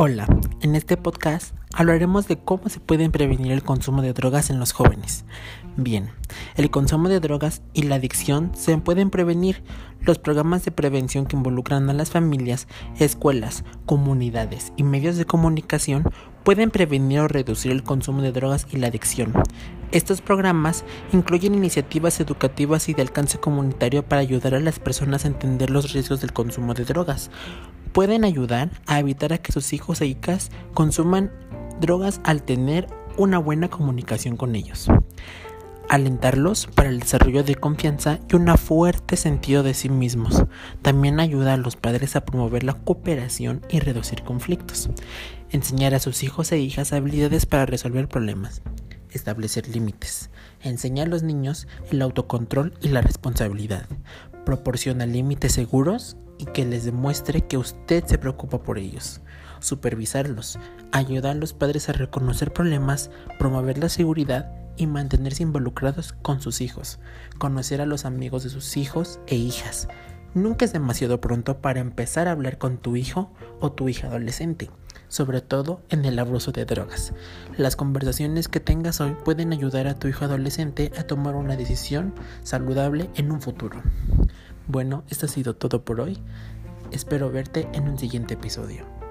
Hola, en este podcast hablaremos de cómo se pueden prevenir el consumo de drogas en los jóvenes. Bien, el consumo de drogas y la adicción se pueden prevenir. Los programas de prevención que involucran a las familias, escuelas, comunidades y medios de comunicación pueden prevenir o reducir el consumo de drogas y la adicción. Estos programas incluyen iniciativas educativas y de alcance comunitario para ayudar a las personas a entender los riesgos del consumo de drogas, pueden ayudar a evitar que sus hijos e hijas consuman drogas al tener una buena comunicación con ellos. Alentarlos para el desarrollo de confianza y un fuerte sentido de sí mismos. También ayuda a los padres a promover la cooperación y reducir conflictos. Enseñar a sus hijos e hijas habilidades para resolver problemas. Establecer límites. Enseñar a los niños el autocontrol y la responsabilidad. Proporciona límites seguros y que les demuestre que usted se preocupa por ellos. Supervisarlos, ayudar a los padres a reconocer problemas, promover la seguridad y mantenerse involucrados con sus hijos, conocer a los amigos de sus hijos e hijas. Nunca es demasiado pronto para empezar a hablar con tu hijo o tu hija adolescente, sobre todo en el abuso de drogas. Las conversaciones que tengas hoy pueden ayudar a tu hijo adolescente a tomar una decisión saludable en un futuro. Bueno, esto ha sido todo por hoy. Espero verte en un siguiente episodio.